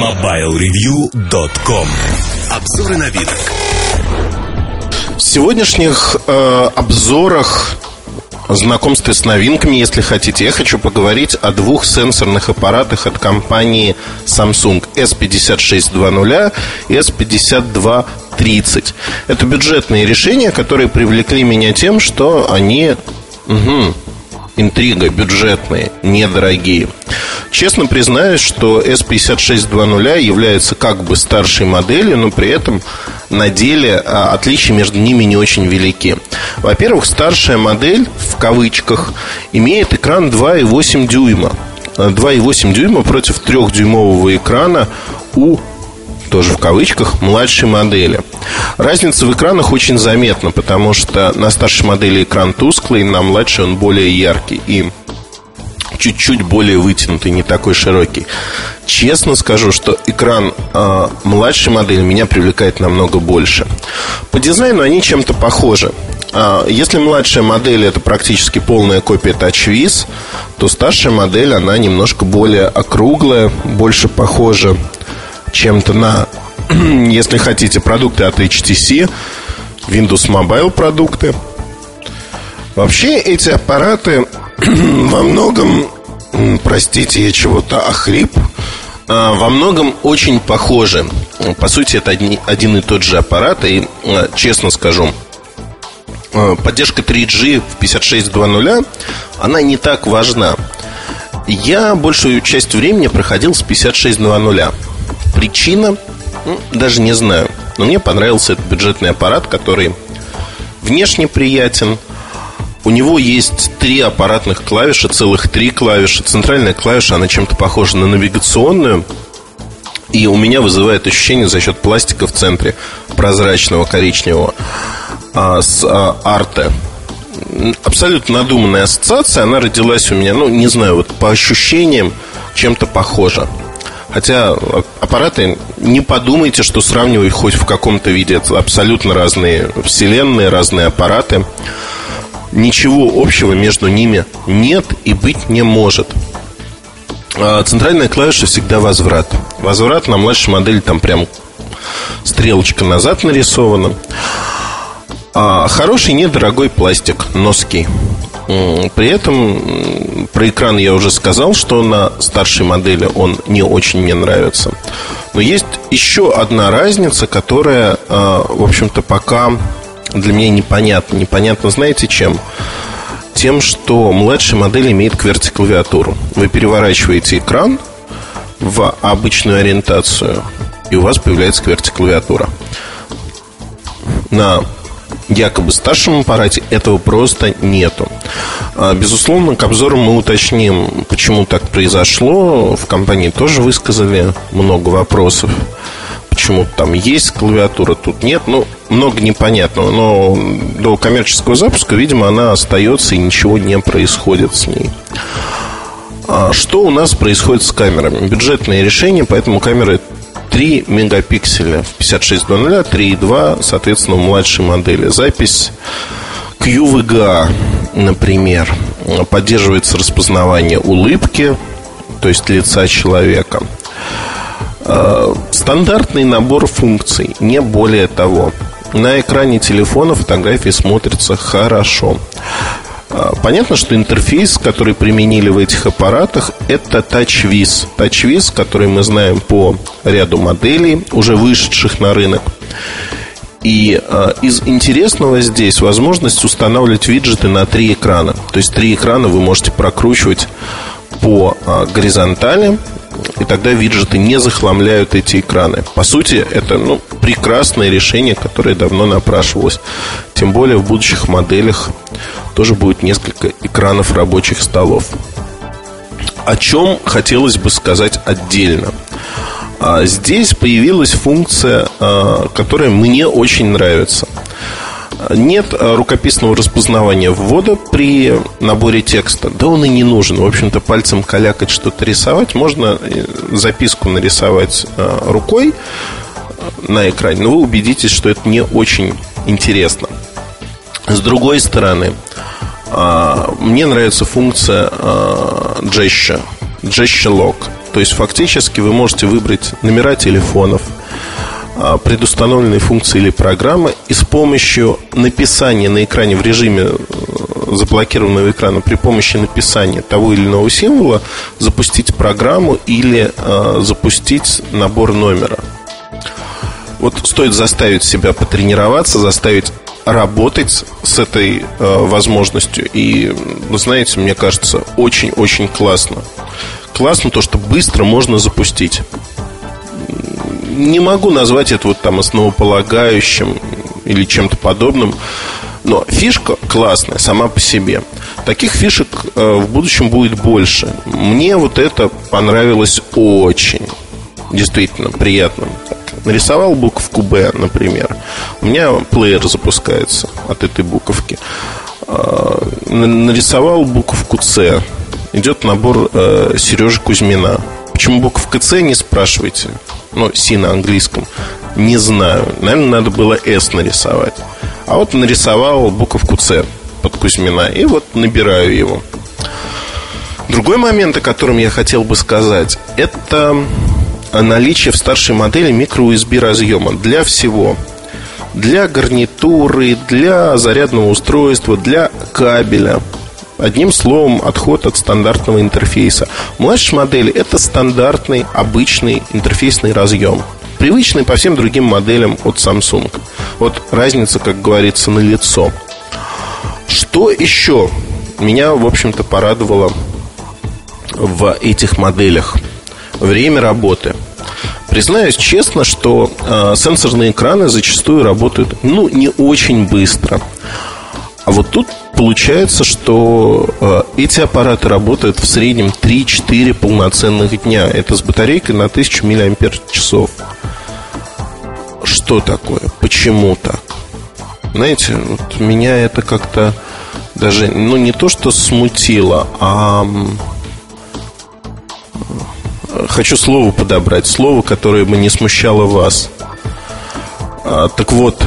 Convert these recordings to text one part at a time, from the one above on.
MobileReview.com Обзоры на вид. В сегодняшних э, обзорах знакомстве с новинками, если хотите, я хочу поговорить о двух сенсорных аппаратах от компании Samsung S5620 и S5230. Это бюджетные решения, которые привлекли меня тем, что они... Угу, интрига, бюджетные, недорогие. Честно признаюсь, что S5620 является как бы старшей моделью, но при этом на деле а, отличия между ними не очень велики. Во-первых, старшая модель, в кавычках, имеет экран 2,8 дюйма. 2,8 дюйма против 3-дюймового экрана у тоже в кавычках, младшей модели. Разница в экранах очень заметна, потому что на старшей модели экран тусклый, на младшей он более яркий и чуть-чуть более вытянутый, не такой широкий. Честно скажу, что экран э, младшей модели меня привлекает намного больше. По дизайну они чем-то похожи. Э, если младшая модель это практически полная копия TouchWiz, то старшая модель она немножко более округлая, больше похожа чем-то на, если хотите, продукты от HTC, Windows Mobile продукты. Вообще эти аппараты во многом, простите, я чего-то охрип, а, во многом очень похожи. По сути, это один и тот же аппарат, и а, честно скажу, а, поддержка 3G в 56.2.0, она не так важна. Я большую часть времени проходил с 56.2.0. Причина, ну, даже не знаю. Но мне понравился этот бюджетный аппарат, который внешне приятен. У него есть три аппаратных клавиши, целых три клавиши. Центральная клавиша, она чем-то похожа на навигационную. И у меня вызывает ощущение за счет пластика в центре прозрачного коричневого а, с а, арте. Абсолютно надуманная ассоциация. Она родилась у меня, ну, не знаю, вот по ощущениям чем-то похожа. Хотя аппараты, не подумайте, что сравнивать хоть в каком-то виде. Это абсолютно разные вселенные, разные аппараты. Ничего общего между ними нет и быть не может. А центральная клавиша всегда возврат. Возврат на младшей модели там прям стрелочка назад нарисована. А хороший недорогой пластик, носки. При этом про экран я уже сказал, что на старшей модели он не очень мне нравится. Но есть еще одна разница, которая, а, в общем-то, пока для меня непонятна. Непонятно, знаете, чем? Тем, что младшая модель имеет QWERTY-клавиатуру. Вы переворачиваете экран в обычную ориентацию, и у вас появляется QWERTY-клавиатура. На якобы старшем аппарате этого просто нету. А, безусловно, к обзору мы уточним, почему так произошло. В компании тоже высказали много вопросов. Почему там есть клавиатура, тут нет. Ну, много непонятного. Но до коммерческого запуска, видимо, она остается и ничего не происходит с ней. А что у нас происходит с камерами? Бюджетные решения, поэтому камеры 3 мегапикселя в 5600, 3,2, соответственно, у младшей модели. Запись QVGA, например, поддерживается распознавание улыбки, то есть лица человека. А, стандартный набор функций, не более того. На экране телефона фотографии смотрятся хорошо. А, понятно, что интерфейс, который применили в этих аппаратах, это TouchWiz. TouchWiz, который мы знаем по ряду моделей, уже вышедших на рынок. И э, из интересного здесь возможность устанавливать виджеты на три экрана. То есть три экрана вы можете прокручивать по э, горизонтали, и тогда виджеты не захламляют эти экраны. По сути, это ну, прекрасное решение, которое давно напрашивалось. Тем более в будущих моделях тоже будет несколько экранов рабочих столов. О чем хотелось бы сказать отдельно. А здесь появилась функция, а, которая мне очень нравится. Нет рукописного распознавания ввода при наборе текста. Да он и не нужен. В общем-то, пальцем калякать что-то рисовать. Можно э, записку нарисовать а, рукой на экране, но вы убедитесь, что это не очень интересно. С другой стороны, мне нравится функция Gesture, Gesture Lock. То есть фактически вы можете выбрать номера телефонов, а, предустановленные функции или программы и с помощью написания на экране в режиме э, заблокированного экрана при помощи написания того или иного символа запустить программу или э, запустить набор номера. Вот стоит заставить себя потренироваться, заставить работать с этой э, возможностью. И, вы знаете, мне кажется, очень-очень классно. Классно то, что быстро можно запустить не могу назвать это вот там основополагающим или чем-то подобным. Но фишка классная сама по себе. Таких фишек э, в будущем будет больше. Мне вот это понравилось очень. Действительно приятно. Нарисовал буковку Б, например. У меня плеер запускается от этой буковки. Э, нарисовал буковку С. Идет набор э, Сережи Кузьмина. Почему буковка С, не спрашивайте ну, Си на английском, не знаю. Наверное, надо было С нарисовать. А вот нарисовал буковку С под Кузьмина. И вот набираю его. Другой момент, о котором я хотел бы сказать, это наличие в старшей модели микро-USB разъема для всего. Для гарнитуры, для зарядного устройства, для кабеля. Одним словом, отход от стандартного интерфейса. В младшей модели это стандартный, обычный интерфейсный разъем. Привычный по всем другим моделям от Samsung. Вот разница, как говорится, на лицо. Что еще меня, в общем-то, порадовало в этих моделях? Время работы. Признаюсь честно, что э, сенсорные экраны зачастую работают, ну, не очень быстро. А вот тут получается, что э, эти аппараты работают в среднем 3-4 полноценных дня. Это с батарейкой на 1000 мАч. Что такое? Почему так? Знаете, вот меня это как-то даже, ну, не то, что смутило, а хочу слово подобрать, слово, которое бы не смущало вас. А, так вот,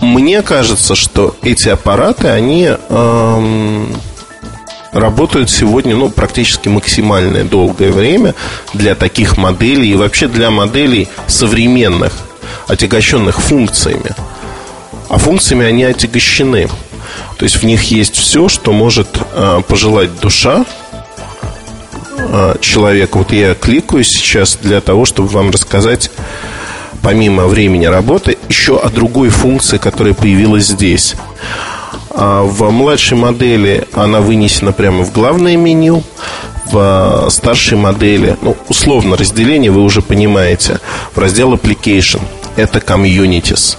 мне кажется, что эти аппараты, они эм, работают сегодня ну, практически максимальное долгое время для таких моделей и вообще для моделей современных, отягощенных функциями. А функциями они отягощены. То есть в них есть все, что может э, пожелать душа э, человека. Вот я кликаю сейчас для того, чтобы вам рассказать помимо времени работы, еще о другой функции, которая появилась здесь. А, в младшей модели она вынесена прямо в главное меню. В старшей модели, ну, условно разделение вы уже понимаете, в раздел Application. Это Communities.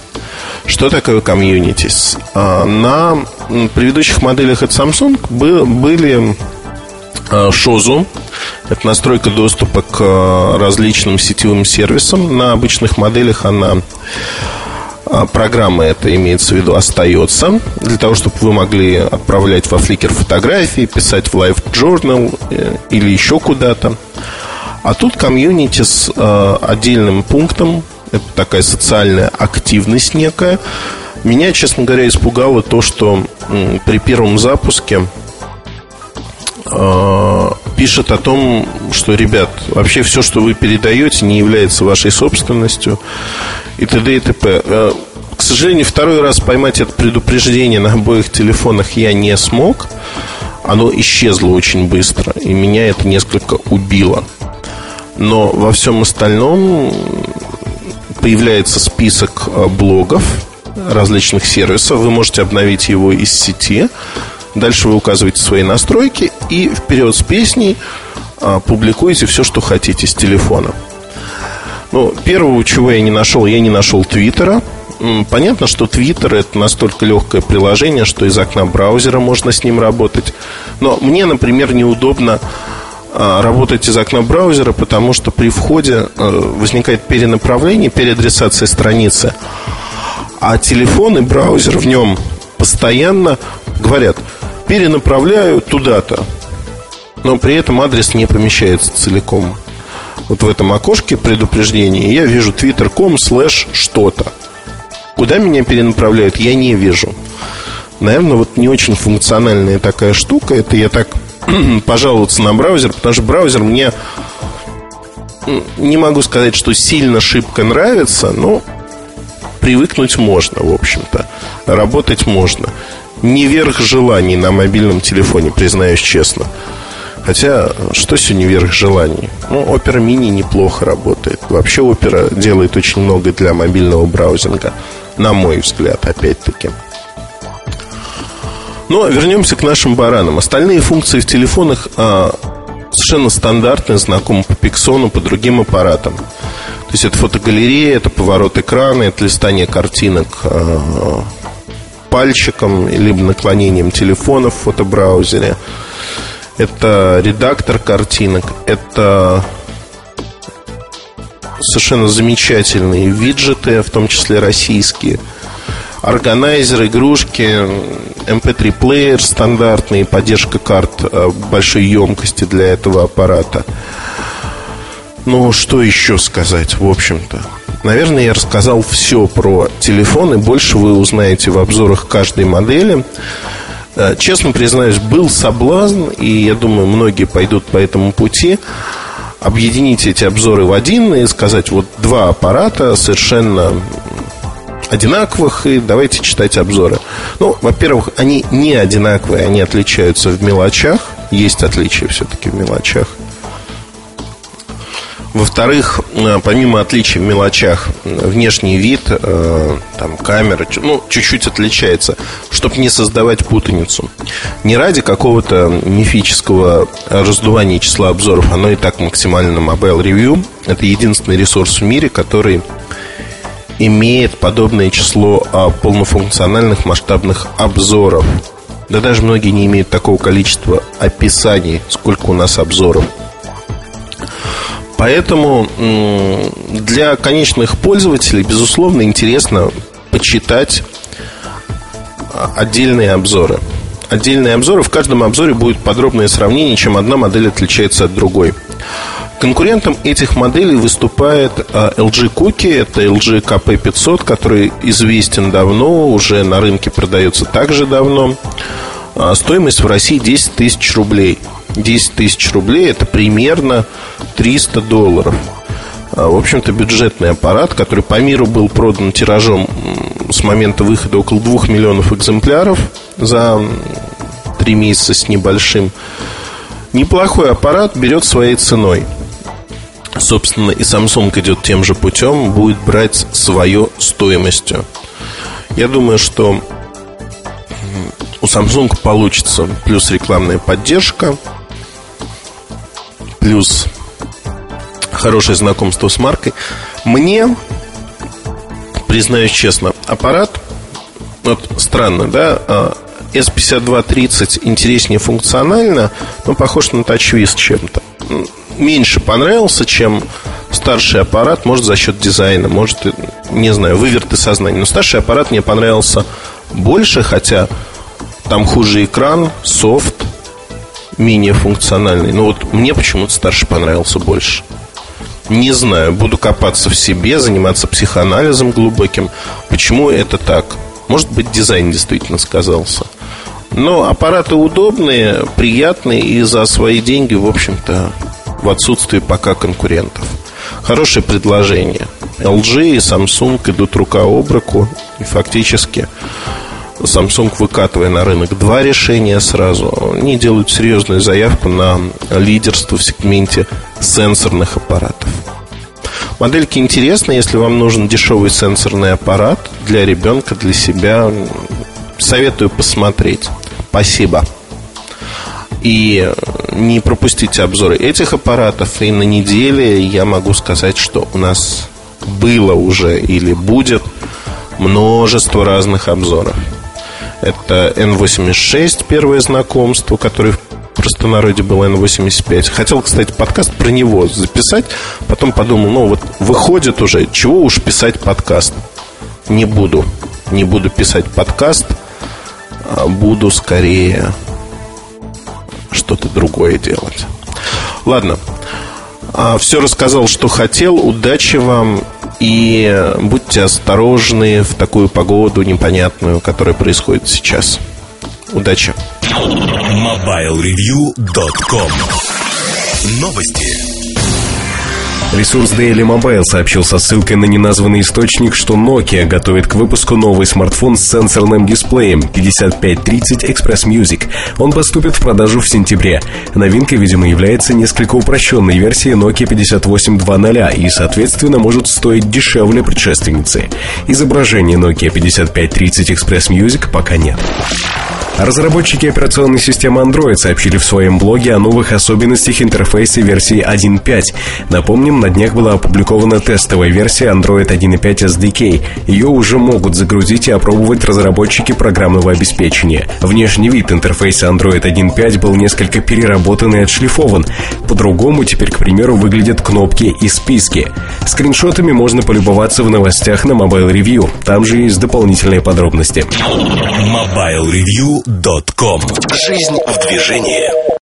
Что такое Communities? А, на предыдущих моделях от Samsung были Шозу. Это настройка доступа к э, различным сетевым сервисам. На обычных моделях она э, программа это имеется в виду остается для того, чтобы вы могли отправлять во Flickr фотографии, писать в Live Journal э, или еще куда-то. А тут комьюнити с отдельным пунктом, это такая социальная активность некая. Меня, честно говоря, испугало то, что при первом запуске Э, пишет о том, что, ребят, вообще все, что вы передаете, не является вашей собственностью и т.д. и т.п. Э, к сожалению, второй раз поймать это предупреждение на обоих телефонах я не смог. Оно исчезло очень быстро, и меня это несколько убило. Но во всем остальном появляется список э, блогов различных сервисов. Вы можете обновить его из сети Дальше вы указываете свои настройки и вперед с песней а, публикуете все, что хотите с телефона. Ну, первого, чего я не нашел, я не нашел Твиттера. Понятно, что Твиттер это настолько легкое приложение, что из окна браузера можно с ним работать. Но мне, например, неудобно а, работать из окна браузера, потому что при входе а, возникает перенаправление, переадресация страницы. А телефон и браузер в нем постоянно говорят – перенаправляю туда-то. Но при этом адрес не помещается целиком. Вот в этом окошке предупреждения я вижу twitter.com слэш что-то. Куда меня перенаправляют, я не вижу. Наверное, вот не очень функциональная такая штука. Это я так пожаловаться на браузер, потому что браузер мне не могу сказать, что сильно шибко нравится, но привыкнуть можно, в общем-то. Работать можно. Не верх желаний на мобильном телефоне, признаюсь честно. Хотя, что сегодня верх желаний? Ну, Opera Mini неплохо работает. Вообще Opera делает очень много для мобильного браузинга. На мой взгляд, опять-таки. Но вернемся к нашим баранам. Остальные функции в телефонах а, совершенно стандартные, знакомы по Пиксону, по другим аппаратам. То есть это фотогалерея, это поворот экрана, это листание картинок э, пальчиком, либо наклонением телефона в фотобраузере. Это редактор картинок, это совершенно замечательные виджеты, в том числе российские. Органайзер, игрушки, MP3-плеер эм стандартный, поддержка карт э, большой емкости для этого аппарата – ну, что еще сказать, в общем-то? Наверное, я рассказал все про телефоны. Больше вы узнаете в обзорах каждой модели. Э, честно признаюсь, был соблазн, и я думаю, многие пойдут по этому пути, объединить эти обзоры в один и сказать, вот два аппарата совершенно одинаковых, и давайте читать обзоры. Ну, во-первых, они не одинаковые, они отличаются в мелочах. Есть отличия все-таки в мелочах. Во-вторых, э, помимо отличий в мелочах, внешний вид, э, там, камера, ну, чуть-чуть отличается, чтобы не создавать путаницу. Не ради какого-то мифического раздувания числа обзоров, оно и так максимально Mobile Review. Это единственный ресурс в мире, который имеет подобное число а, полнофункциональных масштабных обзоров. Да даже многие не имеют такого количества описаний, сколько у нас обзоров – Поэтому для конечных пользователей, безусловно, интересно почитать а, отдельные обзоры. Отдельные обзоры. В каждом обзоре будет подробное сравнение, чем одна модель отличается от другой. Конкурентом этих моделей выступает а, LG Cookie, это LG KP500, который известен давно, уже на рынке продается также давно. А, стоимость в России 10 тысяч рублей – 10 тысяч рублей это примерно 300 долларов. А, в общем-то, бюджетный аппарат, который по миру был продан тиражом с момента выхода около 2 миллионов экземпляров за 3 месяца с небольшим. Неплохой аппарат берет своей ценой. Собственно, и Samsung идет тем же путем, будет брать свою стоимостью. Я думаю, что у Samsung получится плюс рекламная поддержка, плюс хорошее знакомство с маркой. Мне, признаюсь честно, аппарат, вот странно, да, S5230 а, интереснее функционально, но похож на TouchWiz чем-то. Меньше понравился, чем старший аппарат, может за счет дизайна, может, не знаю, выверты сознания. Но старший аппарат мне понравился больше, хотя там хуже экран, софт, менее функциональный. Но вот мне почему-то старший понравился больше. Не знаю, буду копаться в себе, заниматься психоанализом глубоким. Почему это так? Может быть, дизайн действительно сказался. Но аппараты удобные, приятные и за свои деньги, в общем-то, в отсутствии пока конкурентов. Хорошее предложение. LG и Samsung идут рука об руку и фактически Samsung, выкатывая на рынок два решения сразу, они делают серьезную заявку на лидерство в сегменте сенсорных аппаратов. Модельки интересны, если вам нужен дешевый сенсорный аппарат для ребенка, для себя. Советую посмотреть. Спасибо. И не пропустите обзоры этих аппаратов. И на неделе я могу сказать, что у нас было уже или будет множество разных обзоров. Это N86, первое знакомство, которое в простонародье было N85. Хотел, кстати, подкаст про него записать. Потом подумал, ну вот выходит уже, чего уж писать подкаст. Не буду. Не буду писать подкаст. А буду скорее что-то другое делать. Ладно. А, Все рассказал, что хотел. Удачи вам и будьте осторожны в такую погоду непонятную, которая происходит сейчас. Удачи! MobileReview.com Новости Ресурс Daily Mobile сообщил со ссылкой на неназванный источник, что Nokia готовит к выпуску новый смартфон с сенсорным дисплеем 5530 Express Music. Он поступит в продажу в сентябре. Новинкой, видимо, является несколько упрощенной версии Nokia 5820 и, соответственно, может стоить дешевле предшественницы. Изображения Nokia 5530 Express Music пока нет. Разработчики операционной системы Android сообщили в своем блоге о новых особенностях интерфейса версии 1.5. Напомним, на днях была опубликована тестовая версия Android 1.5 SDK. Ее уже могут загрузить и опробовать разработчики программного обеспечения. Внешний вид интерфейса Android 1.5 был несколько переработан и отшлифован. По-другому теперь, к примеру, выглядят кнопки и списки. Скриншотами можно полюбоваться в новостях на Mobile Review. Там же есть дополнительные подробности. MobileReview.com Жизнь в движении